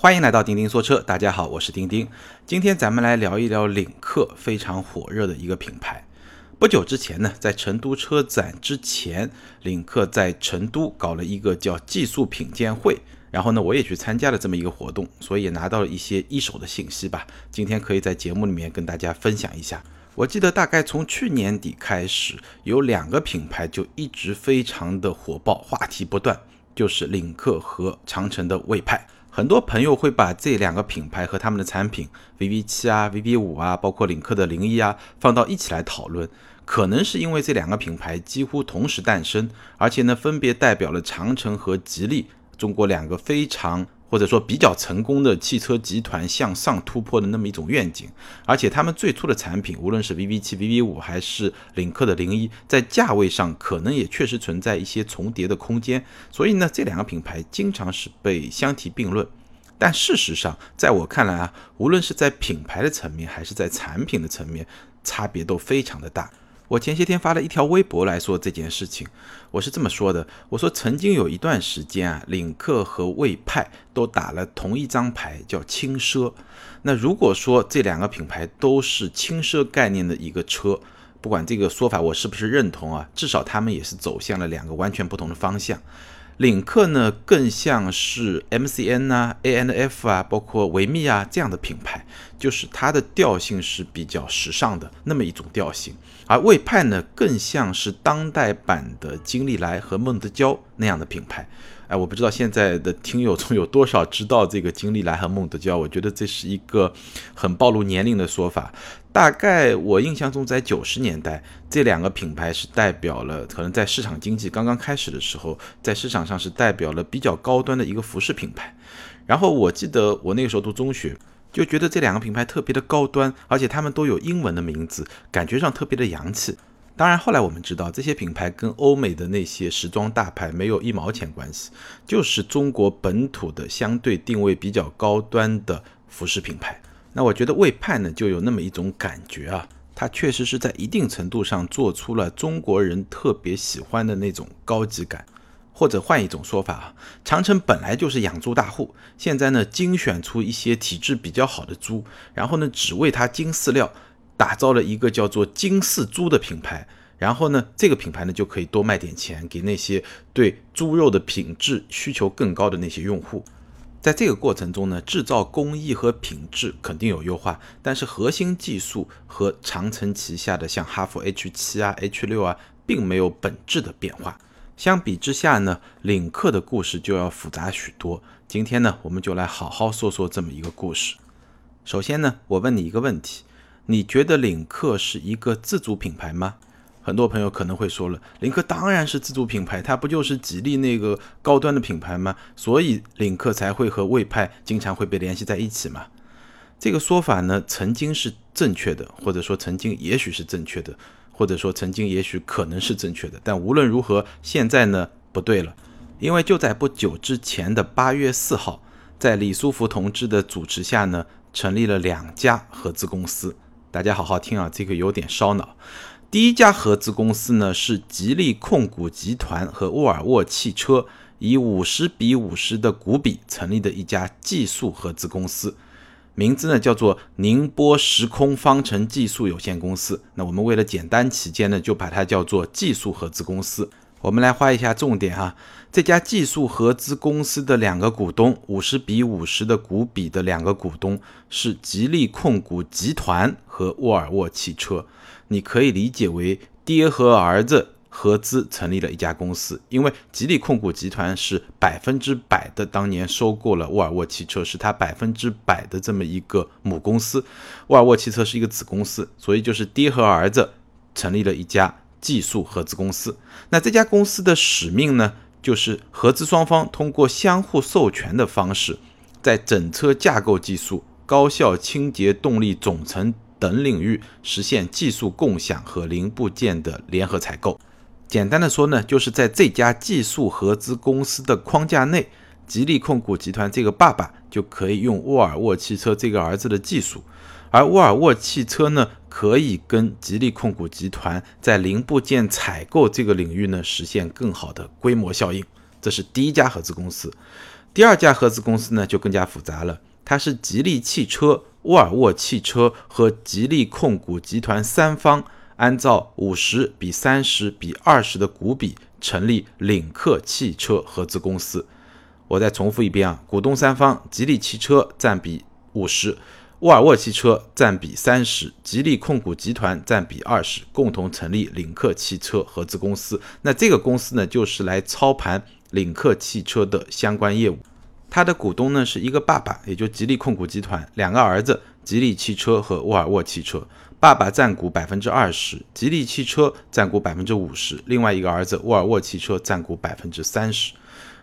欢迎来到钉钉说车，大家好，我是钉钉。今天咱们来聊一聊领克非常火热的一个品牌。不久之前呢，在成都车展之前，领克在成都搞了一个叫技术品鉴会，然后呢，我也去参加了这么一个活动，所以也拿到了一些一手的信息吧。今天可以在节目里面跟大家分享一下。我记得大概从去年底开始，有两个品牌就一直非常的火爆，话题不断，就是领克和长城的魏派。很多朋友会把这两个品牌和他们的产品 VV 七啊、VV 五啊，包括领克的零一啊，放到一起来讨论。可能是因为这两个品牌几乎同时诞生，而且呢，分别代表了长城和吉利中国两个非常。或者说比较成功的汽车集团向上突破的那么一种愿景，而且他们最初的产品，无论是 VV 七、VV 五还是领克的零一，在价位上可能也确实存在一些重叠的空间，所以呢，这两个品牌经常是被相提并论。但事实上，在我看来啊，无论是在品牌的层面还是在产品的层面，差别都非常的大。我前些天发了一条微博来说这件事情，我是这么说的：我说曾经有一段时间啊，领克和魏派都打了同一张牌，叫轻奢。那如果说这两个品牌都是轻奢概念的一个车，不管这个说法我是不是认同啊，至少他们也是走向了两个完全不同的方向。领克呢，更像是 MCN 啊、ANF 啊，包括维密啊这样的品牌，就是它的调性是比较时尚的那么一种调性。而魏派呢，更像是当代版的金利来和孟德娇那样的品牌。哎，我不知道现在的听友中有多少知道这个金利来和孟德娇，我觉得这是一个很暴露年龄的说法。大概我印象中，在九十年代，这两个品牌是代表了可能在市场经济刚刚开始的时候，在市场上是代表了比较高端的一个服饰品牌。然后我记得我那个时候读中学，就觉得这两个品牌特别的高端，而且他们都有英文的名字，感觉上特别的洋气。当然，后来我们知道，这些品牌跟欧美的那些时装大牌没有一毛钱关系，就是中国本土的相对定位比较高端的服饰品牌。那我觉得魏派呢，就有那么一种感觉啊，它确实是在一定程度上做出了中国人特别喜欢的那种高级感。或者换一种说法啊，长城本来就是养猪大户，现在呢精选出一些体质比较好的猪，然后呢只为它精饲料。打造了一个叫做“金四猪”的品牌，然后呢，这个品牌呢就可以多卖点钱给那些对猪肉的品质需求更高的那些用户。在这个过程中呢，制造工艺和品质肯定有优化，但是核心技术和长城旗下的像哈弗 H 七啊、H 六啊，并没有本质的变化。相比之下呢，领克的故事就要复杂许多。今天呢，我们就来好好说说这么一个故事。首先呢，我问你一个问题。你觉得领克是一个自主品牌吗？很多朋友可能会说了，领克当然是自主品牌，它不就是吉利那个高端的品牌吗？所以领克才会和魏派经常会被联系在一起嘛。这个说法呢，曾经是正确的，或者说曾经也许是正确的，或者说曾经也许可能是正确的。但无论如何，现在呢不对了，因为就在不久之前的八月四号，在李书福同志的主持下呢，成立了两家合资公司。大家好好听啊，这个有点烧脑。第一家合资公司呢是吉利控股集团和沃尔沃汽车以五十比五十的股比成立的一家技术合资公司，名字呢叫做宁波时空方程技术有限公司。那我们为了简单起见呢，就把它叫做技术合资公司。我们来画一下重点哈，这家技术合资公司的两个股东，五十比五十的股比的两个股东是吉利控股集团和沃尔沃汽车，你可以理解为爹和儿子合资成立了一家公司，因为吉利控股集团是百分之百的当年收购了沃尔沃汽车，是它百分之百的这么一个母公司，沃尔沃汽车是一个子公司，所以就是爹和儿子成立了一家。技术合资公司，那这家公司的使命呢，就是合资双方通过相互授权的方式，在整车架构技术、高效清洁动力总成等领域实现技术共享和零部件的联合采购。简单的说呢，就是在这家技术合资公司的框架内，吉利控股集团这个爸爸就可以用沃尔沃汽车这个儿子的技术。而沃尔沃汽车呢，可以跟吉利控股集团在零部件采购这个领域呢，实现更好的规模效应。这是第一家合资公司。第二家合资公司呢就更加复杂了，它是吉利汽车、沃尔沃汽车和吉利控股集团三方按照五十比三十比二十的股比成立领克汽车合资公司。我再重复一遍啊，股东三方，吉利汽车占比五十。沃尔沃汽车占比三十，吉利控股集团占比二十，共同成立领克汽车合资公司。那这个公司呢，就是来操盘领克汽车的相关业务。它的股东呢是一个爸爸，也就吉利控股集团两个儿子，吉利汽车和沃尔沃汽车。爸爸占股百分之二十，吉利汽车占股百分之五十，另外一个儿子沃尔沃汽车占股百分之三十。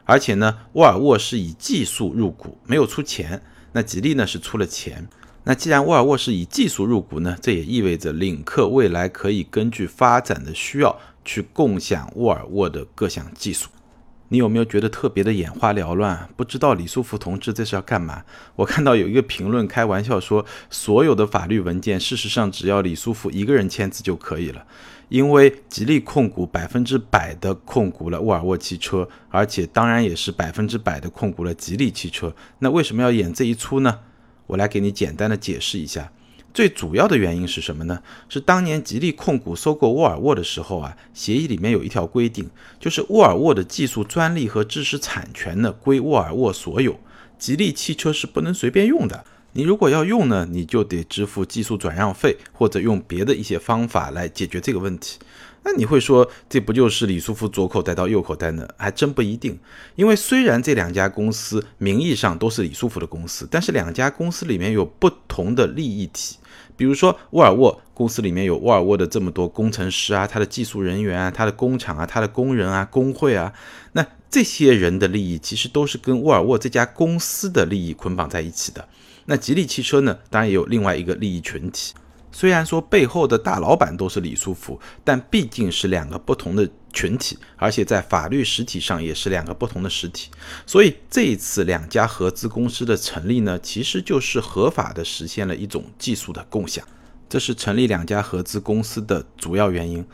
而且呢，沃尔沃是以技术入股，没有出钱。那吉利呢是出了钱。那既然沃尔沃是以技术入股呢，这也意味着领克未来可以根据发展的需要去共享沃尔沃的各项技术。你有没有觉得特别的眼花缭乱？不知道李书福同志这是要干嘛？我看到有一个评论开玩笑说，所有的法律文件事实上只要李书福一个人签字就可以了，因为吉利控股百分之百的控股了沃尔沃汽车，而且当然也是百分之百的控股了吉利汽车。那为什么要演这一出呢？我来给你简单的解释一下，最主要的原因是什么呢？是当年吉利控股收购沃尔沃的时候啊，协议里面有一条规定，就是沃尔沃的技术专利和知识产权呢归沃尔沃所有，吉利汽车是不能随便用的。你如果要用呢，你就得支付技术转让费，或者用别的一些方法来解决这个问题。那你会说，这不就是李书福左口袋到右口袋呢？还真不一定，因为虽然这两家公司名义上都是李书福的公司，但是两家公司里面有不同的利益体。比如说沃尔沃公司里面有沃尔沃的这么多工程师啊，他的技术人员啊，他的工厂啊，他的工人啊，工会啊，那这些人的利益其实都是跟沃尔沃这家公司的利益捆绑在一起的。那吉利汽车呢，当然也有另外一个利益群体。虽然说背后的大老板都是李书福，但毕竟是两个不同的群体，而且在法律实体上也是两个不同的实体。所以这一次两家合资公司的成立呢，其实就是合法的实现了一种技术的共享，这是成立两家合资公司的主要原因。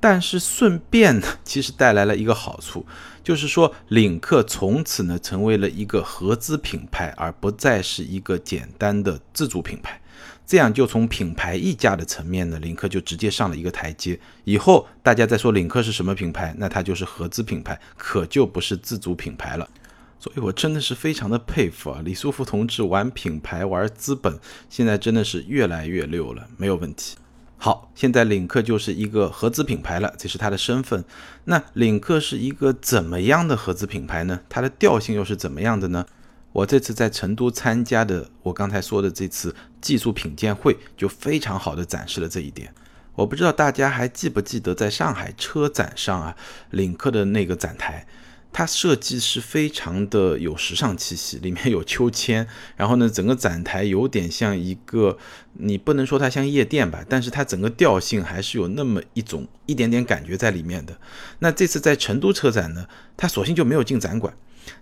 但是顺便呢，其实带来了一个好处，就是说领克从此呢成为了一个合资品牌，而不再是一个简单的自主品牌。这样就从品牌溢价的层面呢，领克就直接上了一个台阶。以后大家再说领克是什么品牌，那它就是合资品牌，可就不是自主品牌了。所以我真的是非常的佩服啊，李书福同志玩品牌玩资本，现在真的是越来越溜了，没有问题。好，现在领克就是一个合资品牌了，这是它的身份。那领克是一个怎么样的合资品牌呢？它的调性又是怎么样的呢？我这次在成都参加的，我刚才说的这次技术品鉴会，就非常好的展示了这一点。我不知道大家还记不记得，在上海车展上啊，领克的那个展台，它设计是非常的有时尚气息，里面有秋千，然后呢，整个展台有点像一个，你不能说它像夜店吧，但是它整个调性还是有那么一种一点点感觉在里面的。那这次在成都车展呢，它索性就没有进展馆。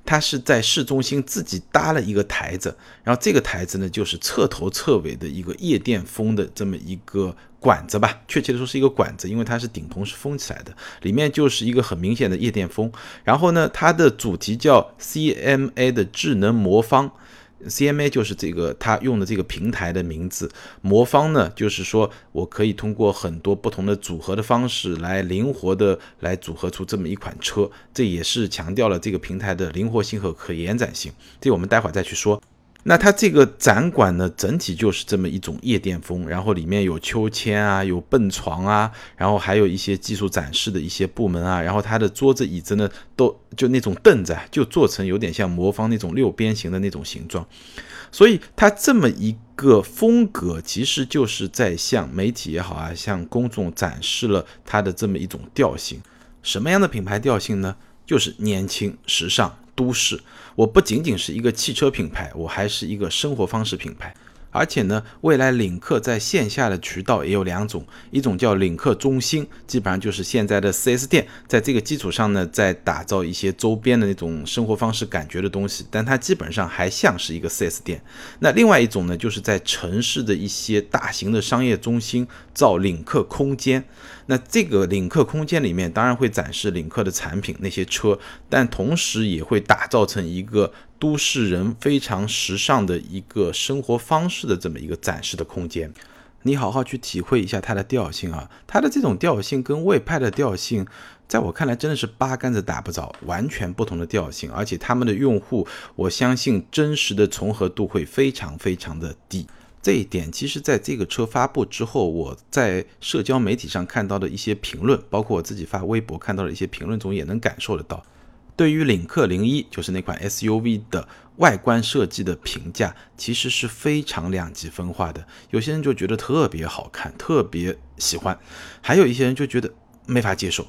它是在市中心自己搭了一个台子，然后这个台子呢，就是彻头彻尾的一个夜店风的这么一个管子吧，确切的说是一个管子，因为它是顶棚是封起来的，里面就是一个很明显的夜店风。然后呢，它的主题叫 CMA 的智能魔方。CMA 就是这个他用的这个平台的名字，魔方呢，就是说我可以通过很多不同的组合的方式来灵活的来组合出这么一款车，这也是强调了这个平台的灵活性和可延展性。这我们待会儿再去说。那它这个展馆呢，整体就是这么一种夜店风，然后里面有秋千啊，有蹦床啊，然后还有一些技术展示的一些部门啊，然后它的桌子椅子呢，都就那种凳子，就做成有点像魔方那种六边形的那种形状，所以它这么一个风格，其实就是在向媒体也好啊，向公众展示了它的这么一种调性。什么样的品牌调性呢？就是年轻、时尚。都市，我不仅仅是一个汽车品牌，我还是一个生活方式品牌。而且呢，未来领克在线下的渠道也有两种，一种叫领克中心，基本上就是现在的 4S 店，在这个基础上呢，在打造一些周边的那种生活方式感觉的东西，但它基本上还像是一个 4S 店。那另外一种呢，就是在城市的一些大型的商业中心造领克空间。那这个领克空间里面当然会展示领克的产品那些车，但同时也会打造成一个都市人非常时尚的一个生活方式的这么一个展示的空间。你好好去体会一下它的调性啊，它的这种调性跟魏派的调性，在我看来真的是八竿子打不着，完全不同的调性，而且他们的用户，我相信真实的重合度会非常非常的低。这一点，其实在这个车发布之后，我在社交媒体上看到的一些评论，包括我自己发微博看到的一些评论中，也能感受得到。对于领克零一，就是那款 SUV 的外观设计的评价，其实是非常两极分化的。有些人就觉得特别好看，特别喜欢；还有一些人就觉得没法接受。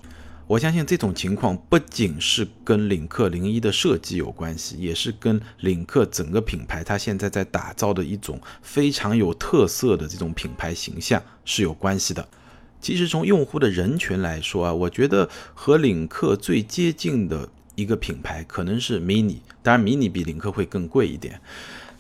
我相信这种情况不仅是跟领克零一的设计有关系，也是跟领克整个品牌它现在在打造的一种非常有特色的这种品牌形象是有关系的。其实从用户的人群来说啊，我觉得和领克最接近的。一个品牌可能是 mini，当然 mini 比领克会更贵一点，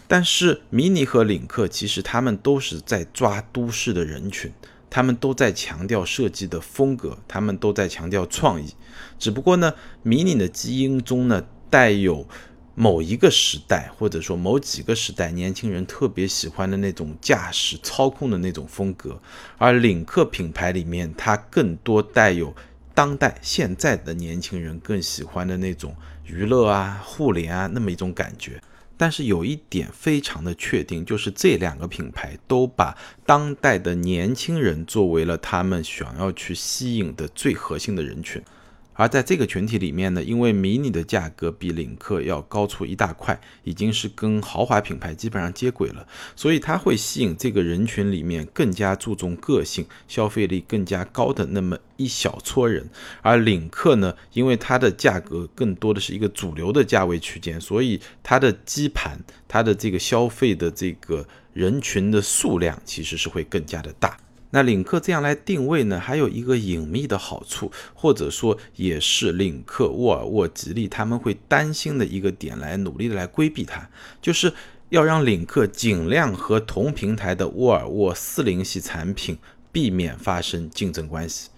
但是 mini 和领克其实他们都是在抓都市的人群，他们都在强调设计的风格，他们都在强调创意。只不过呢，mini 的基因中呢带有某一个时代或者说某几个时代年轻人特别喜欢的那种驾驶操控的那种风格，而领克品牌里面它更多带有。当代现在的年轻人更喜欢的那种娱乐啊、互联啊那么一种感觉，但是有一点非常的确定，就是这两个品牌都把当代的年轻人作为了他们想要去吸引的最核心的人群。而在这个群体里面呢，因为迷你的价格比领克要高出一大块，已经是跟豪华品牌基本上接轨了，所以它会吸引这个人群里面更加注重个性、消费力更加高的那么一小撮人。而领克呢，因为它的价格更多的是一个主流的价位区间，所以它的基盘、它的这个消费的这个人群的数量其实是会更加的大。那领克这样来定位呢，还有一个隐秘的好处，或者说也是领克、沃尔沃、吉利他们会担心的一个点，来努力的来规避它，就是要让领克尽量和同平台的沃尔沃四零系产品避免发生竞争关系。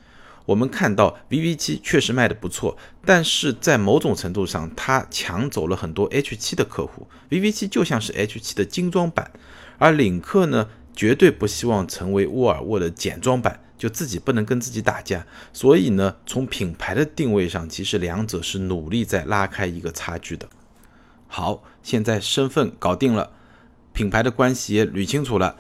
我们看到 VV7 确实卖的不错，但是在某种程度上，它抢走了很多 H7 的客户。VV7 就像是 H7 的精装版，而领克呢？绝对不希望成为沃尔沃的简装版，就自己不能跟自己打架。所以呢，从品牌的定位上，其实两者是努力在拉开一个差距的。好，现在身份搞定了，品牌的关系也捋清楚了，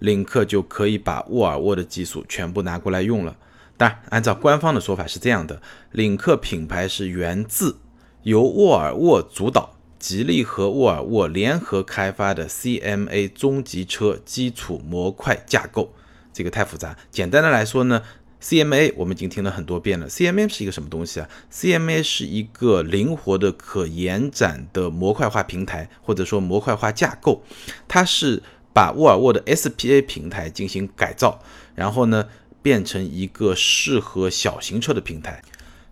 领克就可以把沃尔沃的技术全部拿过来用了。当然，按照官方的说法是这样的：领克品牌是源自由沃尔沃主导。吉利和沃尔沃联合开发的 CMA 中级车基础模块架构，这个太复杂。简单的来说呢，CMA 我们已经听了很多遍了。CMA 是一个什么东西啊？CMA 是一个灵活的可延展的模块化平台，或者说模块化架构。它是把沃尔沃的 SPA 平台进行改造，然后呢变成一个适合小型车的平台。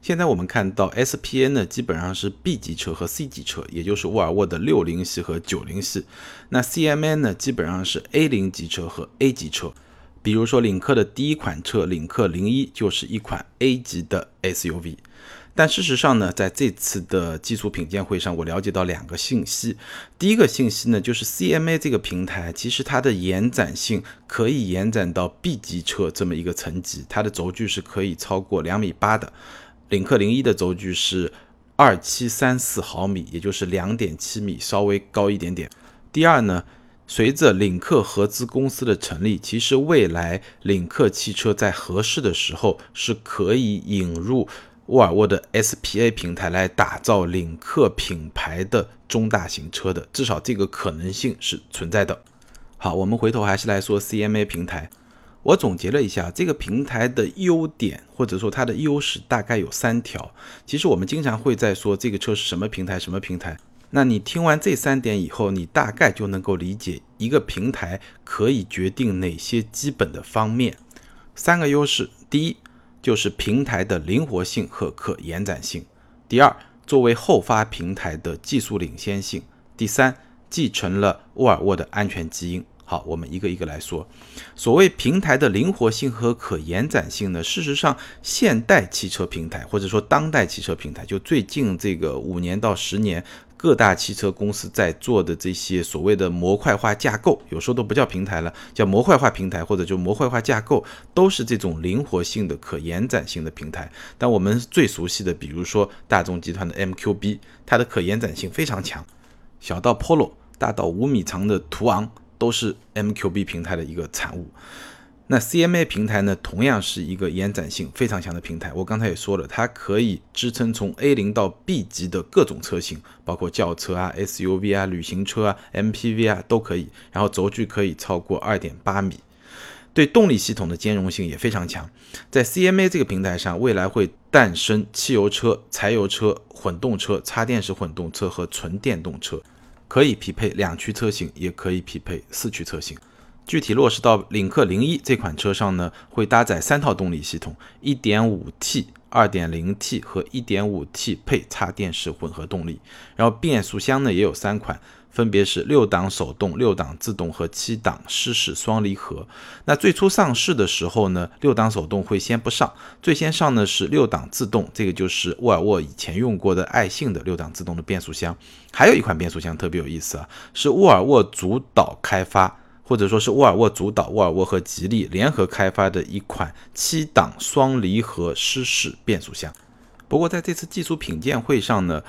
现在我们看到 SPA 呢，基本上是 B 级车和 C 级车，也就是沃尔沃的六零系和九零系。那 CMA 呢，基本上是 A 零级车和 A 级车。比如说领克的第一款车领克零一就是一款 A 级的 SUV。但事实上呢，在这次的技术品鉴会上，我了解到两个信息。第一个信息呢，就是 CMA 这个平台其实它的延展性可以延展到 B 级车这么一个层级，它的轴距是可以超过两米八的。领克零一的轴距是二七三四毫米，也就是两点七米，稍微高一点点。第二呢，随着领克合资公司的成立，其实未来领克汽车在合适的时候是可以引入沃尔沃的 SPA 平台来打造领克品牌的中大型车的，至少这个可能性是存在的。好，我们回头还是来说 CMA 平台。我总结了一下这个平台的优点，或者说它的优势，大概有三条。其实我们经常会在说这个车是什么平台，什么平台。那你听完这三点以后，你大概就能够理解一个平台可以决定哪些基本的方面。三个优势：第一，就是平台的灵活性和可延展性；第二，作为后发平台的技术领先性；第三，继承了沃尔沃的安全基因。好，我们一个一个来说。所谓平台的灵活性和可延展性呢，事实上，现代汽车平台或者说当代汽车平台，就最近这个五年到十年，各大汽车公司在做的这些所谓的模块化架构，有时候都不叫平台了，叫模块化平台或者就模块化架构，都是这种灵活性的、可延展性的平台。但我们最熟悉的，比如说大众集团的 MQB，它的可延展性非常强，小到 Polo，大到五米长的途昂。都是 MQB 平台的一个产物。那 CMA 平台呢，同样是一个延展性非常强的平台。我刚才也说了，它可以支撑从 A 零到 B 级的各种车型，包括轿车啊、SUV 啊、旅行车啊、MPV 啊都可以。然后轴距可以超过二点八米，对动力系统的兼容性也非常强。在 CMA 这个平台上，未来会诞生汽油车、柴油车、混动车、插电式混动车和纯电动车。可以匹配两驱车型，也可以匹配四驱车型。具体落实到领克零一这款车上呢，会搭载三套动力系统：1.5T、2.0T 和 1.5T 配插电式混合动力。然后变速箱呢也有三款。分别是六档手动、六档自动和七档湿式双离合。那最初上市的时候呢，六档手动会先不上，最先上的是六档自动，这个就是沃尔沃以前用过的爱信的六档自动的变速箱。还有一款变速箱特别有意思啊，是沃尔沃主导开发，或者说是沃尔沃主导，沃尔沃和吉利联合开发的一款七档双离合湿式变速箱。不过在这次技术品鉴会上呢。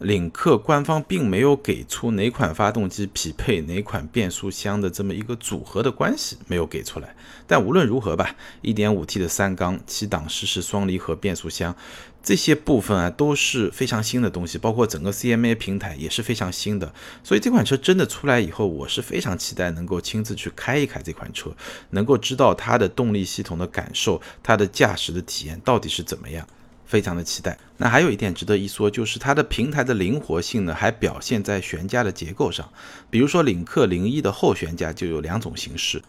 领克官方并没有给出哪款发动机匹配哪款变速箱的这么一个组合的关系，没有给出来。但无论如何吧，1.5T 的三缸七档湿式双离合变速箱这些部分啊都是非常新的东西，包括整个 CMA 平台也是非常新的。所以这款车真的出来以后，我是非常期待能够亲自去开一开这款车，能够知道它的动力系统的感受，它的驾驶的体验到底是怎么样。非常的期待。那还有一点值得一说，就是它的平台的灵活性呢，还表现在悬架的结构上。比如说，领克零一的后悬架就有两种形式，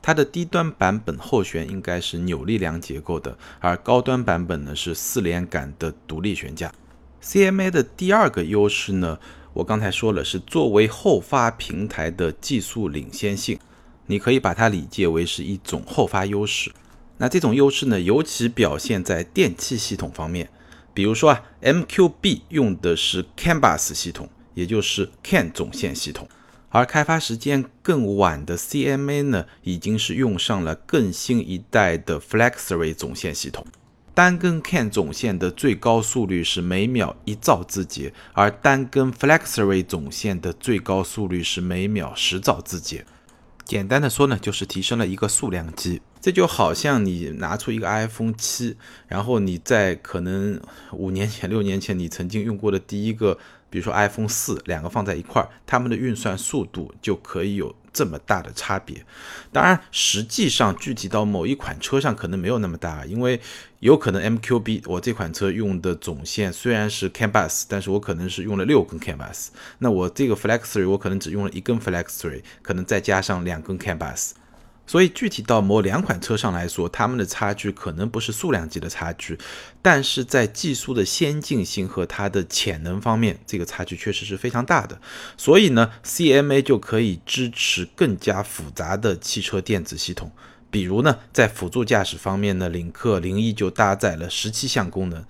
它的低端版本后悬应该是扭力梁结构的，而高端版本呢是四连杆的独立悬架。CMA 的第二个优势呢，我刚才说了，是作为后发平台的技术领先性，你可以把它理解为是一种后发优势。那这种优势呢，尤其表现在电气系统方面。比如说啊，MQB 用的是 CAN bus 系统，也就是 CAN 总线系统，而开发时间更晚的 CMA 呢，已经是用上了更新一代的 FlexRay 总线系统。单根 CAN 总线的最高速率是每秒一兆字节，而单根 FlexRay 总线的最高速率是每秒十兆字节。简单的说呢，就是提升了一个数量级。这就好像你拿出一个 iPhone 七，然后你在可能五年前、六年前你曾经用过的第一个，比如说 iPhone 四，两个放在一块儿，它们的运算速度就可以有这么大的差别。当然，实际上具体到某一款车上可能没有那么大，因为有可能 MQB 我这款车用的总线虽然是 CAN bus，但是我可能是用了六根 CAN bus，那我这个 FlexRay 我可能只用了一根 FlexRay，可能再加上两根 CAN bus。所以具体到某两款车上来说，它们的差距可能不是数量级的差距，但是在技术的先进性和它的潜能方面，这个差距确实是非常大的。所以呢，CMA 就可以支持更加复杂的汽车电子系统，比如呢，在辅助驾驶方面呢，领克零一就搭载了十七项功能，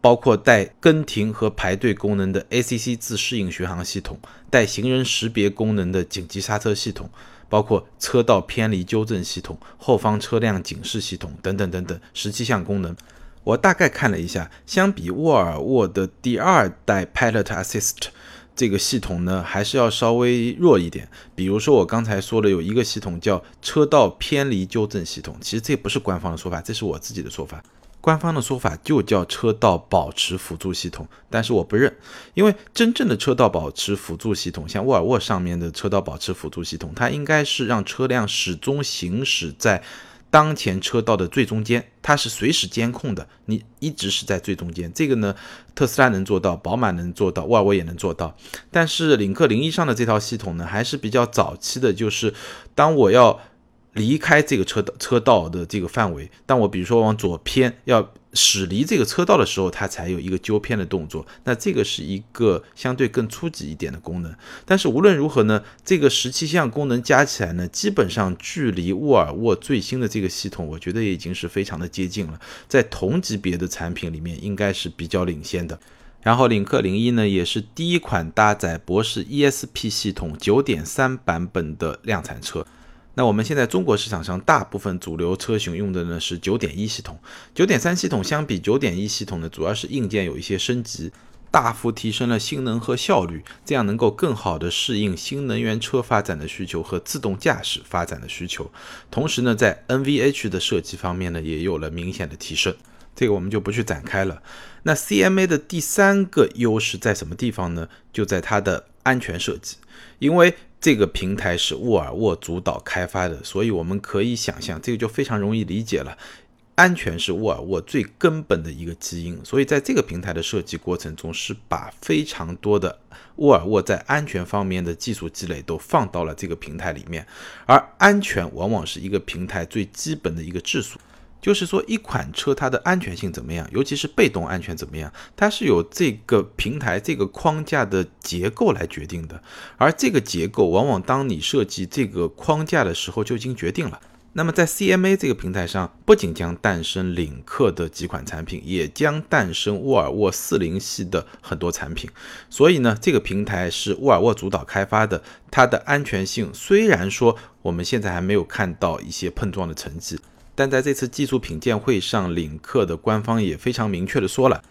包括带跟停和排队功能的 ACC 自适应巡航系统，带行人识别功能的紧急刹车系统。包括车道偏离纠正系统、后方车辆警示系统等等等等十七项功能。我大概看了一下，相比沃尔沃的第二代 Pilot Assist 这个系统呢，还是要稍微弱一点。比如说我刚才说的有一个系统叫车道偏离纠正系统，其实这不是官方的说法，这是我自己的说法。官方的说法就叫车道保持辅助系统，但是我不认，因为真正的车道保持辅助系统，像沃尔沃上面的车道保持辅助系统，它应该是让车辆始终行驶在当前车道的最中间，它是随时监控的，你一直是在最中间。这个呢，特斯拉能做到，宝马能做到，沃尔沃也能做到。但是领克零一上的这套系统呢，还是比较早期的，就是当我要离开这个车道车道的这个范围。当我比如说往左偏，要驶离这个车道的时候，它才有一个纠偏的动作。那这个是一个相对更初级一点的功能。但是无论如何呢，这个十七项功能加起来呢，基本上距离沃尔沃最新的这个系统，我觉得已经是非常的接近了。在同级别的产品里面，应该是比较领先的。然后领克零一呢，也是第一款搭载博世 ESP 系统九点三版本的量产车。那我们现在中国市场上大部分主流车型用的呢是九点一系统，九点三系统相比九点一系统呢，主要是硬件有一些升级，大幅提升了性能和效率，这样能够更好的适应新能源车发展的需求和自动驾驶发展的需求。同时呢，在 NVH 的设计方面呢，也有了明显的提升。这个我们就不去展开了。那 CMA 的第三个优势在什么地方呢？就在它的安全设计。因为这个平台是沃尔沃主导开发的，所以我们可以想象，这个就非常容易理解了。安全是沃尔沃最根本的一个基因，所以在这个平台的设计过程中，是把非常多的沃尔沃在安全方面的技术积累都放到了这个平台里面。而安全往往是一个平台最基本的一个质素。就是说，一款车它的安全性怎么样，尤其是被动安全怎么样，它是由这个平台、这个框架的结构来决定的。而这个结构，往往当你设计这个框架的时候就已经决定了。那么在 CMA 这个平台上，不仅将诞生领克的几款产品，也将诞生沃尔沃四零系的很多产品。所以呢，这个平台是沃尔沃主导开发的，它的安全性虽然说我们现在还没有看到一些碰撞的成绩。但在这次技术品鉴会上，领克的官方也非常明确的说了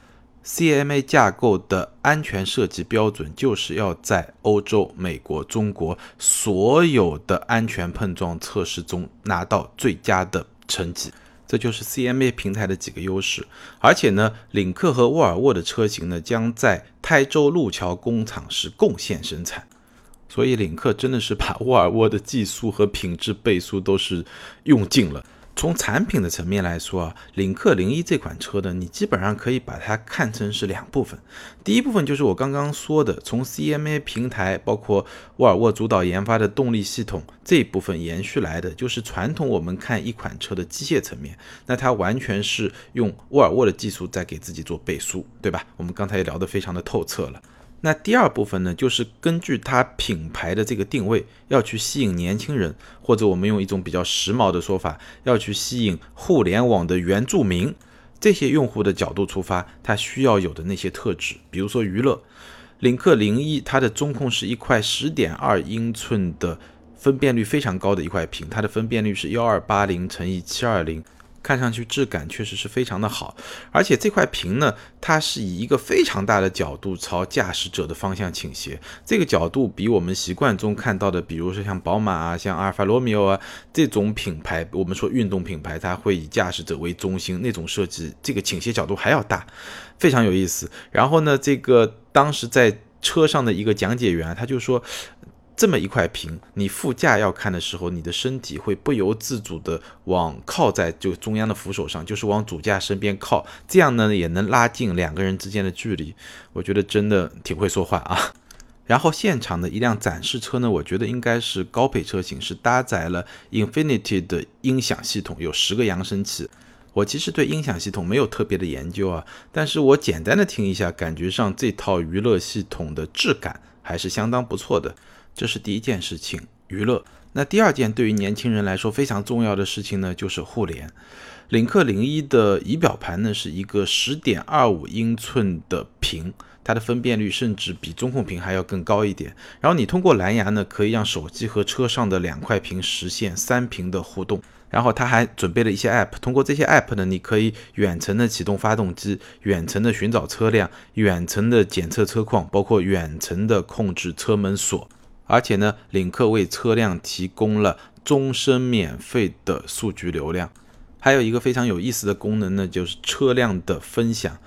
，CMA 架构的安全设计标准就是要在欧洲、美国、中国所有的安全碰撞测试中拿到最佳的成绩。这就是 CMA 平台的几个优势。而且呢，领克和沃尔沃的车型呢将在台州路桥工厂是共线生产，所以领克真的是把沃尔沃的技术和品质倍数都是用尽了。从产品的层面来说啊，领克零一这款车呢，你基本上可以把它看成是两部分。第一部分就是我刚刚说的，从 CMA 平台，包括沃尔沃主导研发的动力系统这一部分延续来的，就是传统我们看一款车的机械层面，那它完全是用沃尔沃的技术在给自己做背书，对吧？我们刚才也聊得非常的透彻了。那第二部分呢，就是根据它品牌的这个定位，要去吸引年轻人，或者我们用一种比较时髦的说法，要去吸引互联网的原住民这些用户的角度出发，它需要有的那些特质，比如说娱乐。领克零一它的中控是一块十点二英寸的分辨率非常高的一块屏，它的分辨率是幺二八零乘以七二零。看上去质感确实是非常的好，而且这块屏呢，它是以一个非常大的角度朝驾驶者的方向倾斜。这个角度比我们习惯中看到的，比如说像宝马啊、像阿尔法罗密欧啊这种品牌，我们说运动品牌，它会以驾驶者为中心那种设计，这个倾斜角度还要大，非常有意思。然后呢，这个当时在车上的一个讲解员，他就说。这么一块屏，你副驾要看的时候，你的身体会不由自主的往靠在就中央的扶手上，就是往主驾身边靠，这样呢也能拉近两个人之间的距离。我觉得真的挺会说话啊。然后现场的一辆展示车呢，我觉得应该是高配车型，是搭载了 Infinity 的音响系统，有十个扬声器。我其实对音响系统没有特别的研究啊，但是我简单的听一下，感觉上这套娱乐系统的质感还是相当不错的。这是第一件事情，娱乐。那第二件对于年轻人来说非常重要的事情呢，就是互联。领克零一的仪表盘呢是一个十点二五英寸的屏，它的分辨率甚至比中控屏还要更高一点。然后你通过蓝牙呢，可以让手机和车上的两块屏实现三屏的互动。然后它还准备了一些 App，通过这些 App 呢，你可以远程的启动发动机，远程的寻找车辆，远程的检测车况，包括远程的控制车门锁。而且呢，领克为车辆提供了终身免费的数据流量，还有一个非常有意思的功能呢，就是车辆的分享。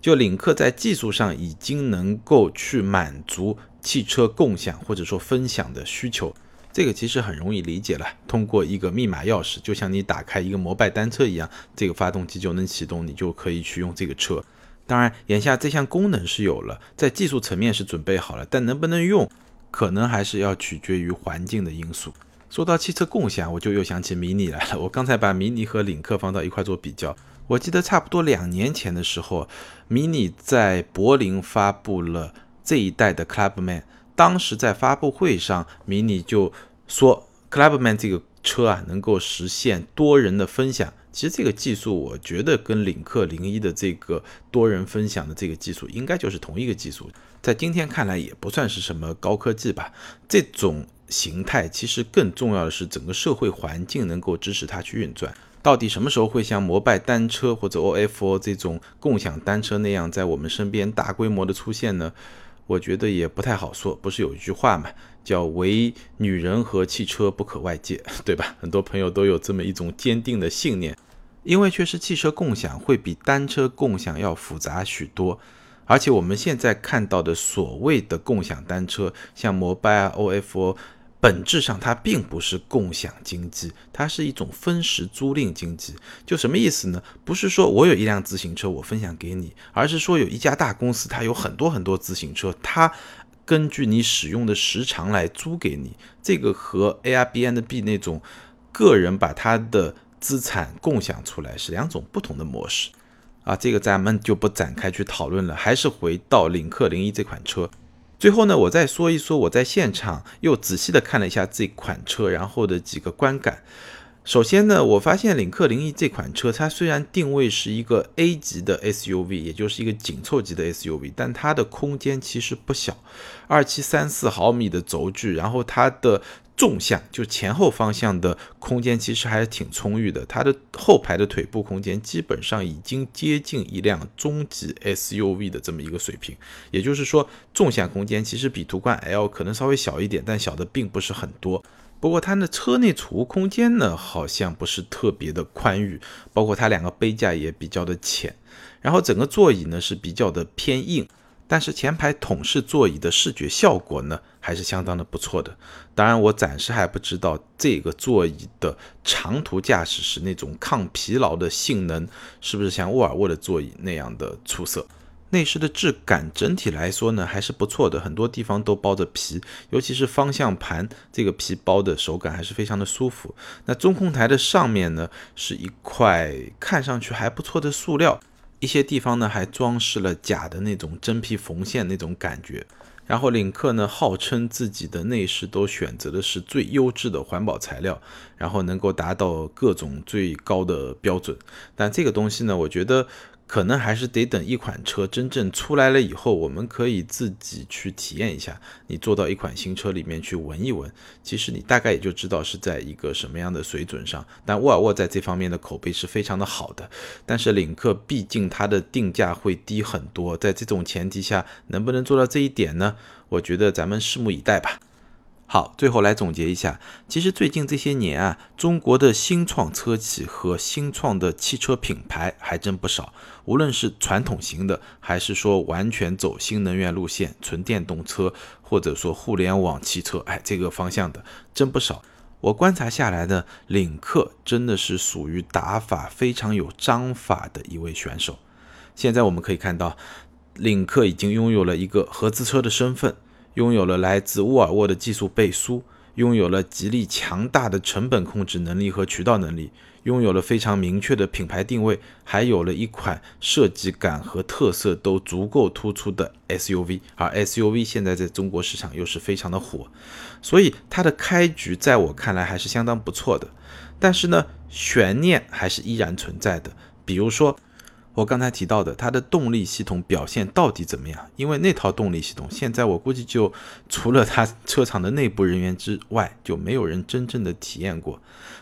就领克在技术上已经能够去满足汽车共享或者说分享的需求，这个其实很容易理解了。通过一个密码钥匙，就像你打开一个摩拜单车一样，这个发动机就能启动，你就可以去用这个车。当然，眼下这项功能是有了，在技术层面是准备好了，但能不能用？可能还是要取决于环境的因素，说到汽车共享，我就又想起迷你来了。我刚才把迷你和领克放到一块做比较，我记得差不多两年前的时候，迷你在柏林发布了这一代的 Clubman。当时在发布会上，迷你就说 Clubman 这个车啊，能够实现多人的分享。其实这个技术，我觉得跟领克零一的这个多人分享的这个技术，应该就是同一个技术。在今天看来，也不算是什么高科技吧。这种形态其实更重要的是，整个社会环境能够支持它去运转。到底什么时候会像摩拜单车或者 OFO 这种共享单车那样，在我们身边大规模的出现呢？我觉得也不太好说。不是有一句话嘛？叫唯女人和汽车不可外借，对吧？很多朋友都有这么一种坚定的信念，因为确实汽车共享会比单车共享要复杂许多，而且我们现在看到的所谓的共享单车，像摩拜啊、OFO。本质上，它并不是共享经济，它是一种分时租赁经济。就什么意思呢？不是说我有一辆自行车，我分享给你，而是说有一家大公司，它有很多很多自行车，它根据你使用的时长来租给你。这个和 Airbnb 那种个人把他的资产共享出来是两种不同的模式啊。这个咱们就不展开去讨论了，还是回到领克零一这款车。最后呢，我再说一说我在现场又仔细的看了一下这款车，然后的几个观感。首先呢，我发现领克零一这款车，它虽然定位是一个 A 级的 SUV，也就是一个紧凑级的 SUV，但它的空间其实不小，二七三四毫米的轴距，然后它的。纵向就前后方向的空间其实还是挺充裕的，它的后排的腿部空间基本上已经接近一辆中级 SUV 的这么一个水平，也就是说纵向空间其实比途观 L 可能稍微小一点，但小的并不是很多。不过它的车内储物空间呢，好像不是特别的宽裕，包括它两个杯架也比较的浅，然后整个座椅呢是比较的偏硬。但是前排桶式座椅的视觉效果呢，还是相当的不错的。当然，我暂时还不知道这个座椅的长途驾驶时那种抗疲劳的性能是不是像沃尔沃的座椅那样的出色。内饰的质感整体来说呢，还是不错的，很多地方都包着皮，尤其是方向盘这个皮包的手感还是非常的舒服。那中控台的上面呢，是一块看上去还不错的塑料。一些地方呢还装饰了假的那种真皮缝线那种感觉，然后领克呢号称自己的内饰都选择的是最优质的环保材料，然后能够达到各种最高的标准，但这个东西呢，我觉得。可能还是得等一款车真正出来了以后，我们可以自己去体验一下。你坐到一款新车里面去闻一闻，其实你大概也就知道是在一个什么样的水准上。但沃尔沃在这方面的口碑是非常的好的，但是领克毕竟它的定价会低很多，在这种前提下，能不能做到这一点呢？我觉得咱们拭目以待吧。好，最后来总结一下，其实最近这些年啊，中国的新创车企和新创的汽车品牌还真不少。无论是传统型的，还是说完全走新能源路线、纯电动车，或者说互联网汽车，哎，这个方向的真不少。我观察下来呢，领克真的是属于打法非常有章法的一位选手。现在我们可以看到，领克已经拥有了一个合资车的身份。拥有了来自沃尔沃的技术背书，拥有了极力强大的成本控制能力和渠道能力，拥有了非常明确的品牌定位，还有了一款设计感和特色都足够突出的 SUV。而 SUV 现在在中国市场又是非常的火，所以它的开局在我看来还是相当不错的。但是呢，悬念还是依然存在的，比如说。我刚才提到的，它的动力系统表现到底怎么样？因为那套动力系统，现在我估计就除了它车厂的内部人员之外，就没有人真正的体验过。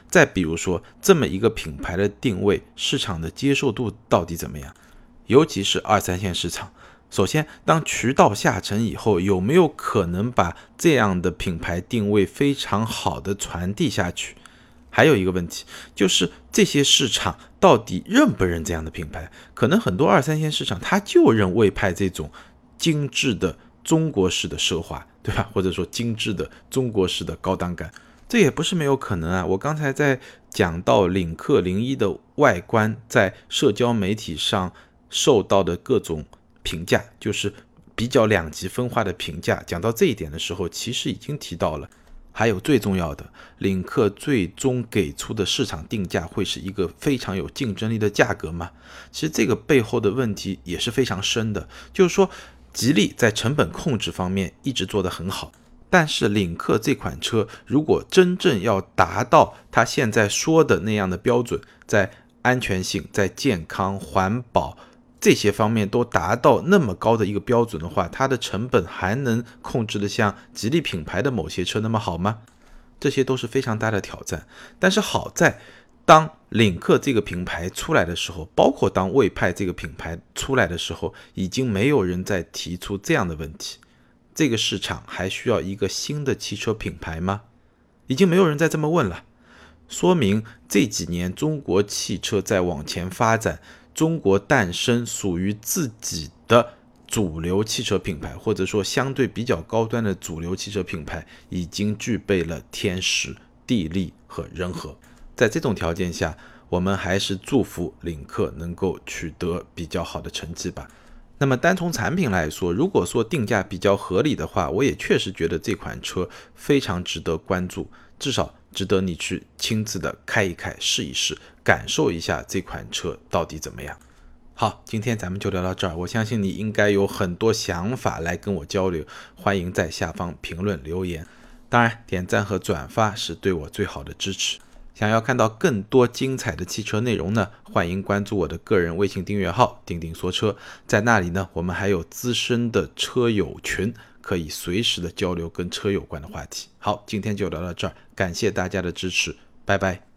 再比如说，这么一个品牌的定位，市场的接受度到底怎么样？尤其是二三线市场，首先，当渠道下沉以后，有没有可能把这样的品牌定位非常好的传递下去？还有一个问题，就是这些市场到底认不认这样的品牌？可能很多二三线市场，他就认魏派这种精致的中国式的奢华，对吧？或者说精致的中国式的高档感，这也不是没有可能啊。我刚才在讲到领克零一的外观，在社交媒体上受到的各种评价，就是比较两极分化的评价。讲到这一点的时候，其实已经提到了。还有最重要的，领克最终给出的市场定价会是一个非常有竞争力的价格吗？其实这个背后的问题也是非常深的，就是说，吉利在成本控制方面一直做得很好，但是领克这款车如果真正要达到它现在说的那样的标准，在安全性、在健康、环保。这些方面都达到那么高的一个标准的话，它的成本还能控制的像吉利品牌的某些车那么好吗？这些都是非常大的挑战。但是好在，当领克这个品牌出来的时候，包括当魏派这个品牌出来的时候，已经没有人再提出这样的问题。这个市场还需要一个新的汽车品牌吗？已经没有人再这么问了，说明这几年中国汽车在往前发展。中国诞生属于自己的主流汽车品牌，或者说相对比较高端的主流汽车品牌，已经具备了天时、地利和人和。在这种条件下，我们还是祝福领克能够取得比较好的成绩吧。那么单从产品来说，如果说定价比较合理的话，我也确实觉得这款车非常值得关注，至少。值得你去亲自的开一开、试一试，感受一下这款车到底怎么样。好，今天咱们就聊到这儿。我相信你应该有很多想法来跟我交流，欢迎在下方评论留言。当然，点赞和转发是对我最好的支持。想要看到更多精彩的汽车内容呢，欢迎关注我的个人微信订阅号“钉钉说车”。在那里呢，我们还有资深的车友群。可以随时的交流跟车有关的话题。好，今天就聊到这儿，感谢大家的支持，拜拜。